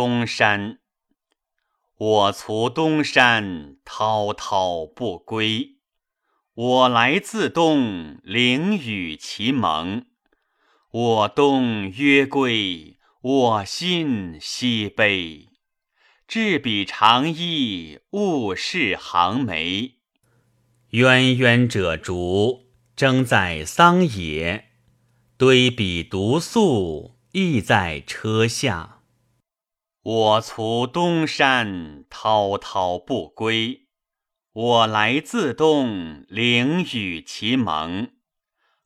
东山。我从东山，滔滔不归。我来自东，凌雨其蒙。我东曰归，我心西悲。置彼长衣，物是行眉。渊渊者竹，争在桑野；堆彼独宿，意在车下。我从东山，滔滔不归。我来自东，凌雨其蒙。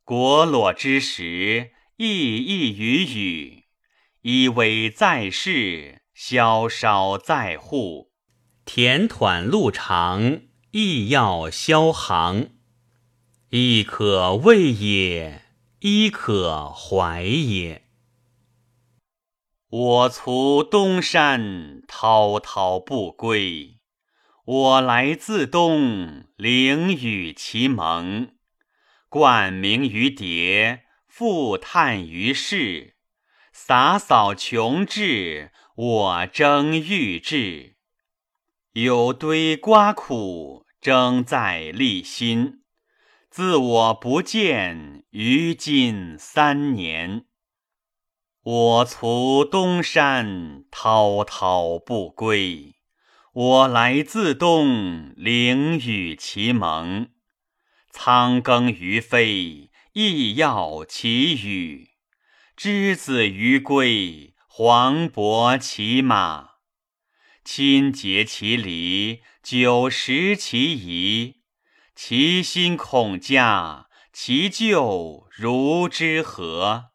果裸之时，熠熠于宇。依偎在室，萧韶在户。田湍路长，亦要萧行。亦可畏也，亦可怀也。我从东山，滔滔不归。我来自东，凌雨其蒙。冠名于蝶，复叹于世。洒扫穷至，我争欲志。有堆瓜苦，争在立心。自我不见，于今三年。我卒东山，滔滔不归。我来自东，凌雨其蒙。苍庚于飞，亦要其羽；之子于归，黄伯其马。亲结其离，久食其仪。其心恐嘉，其咎如之何？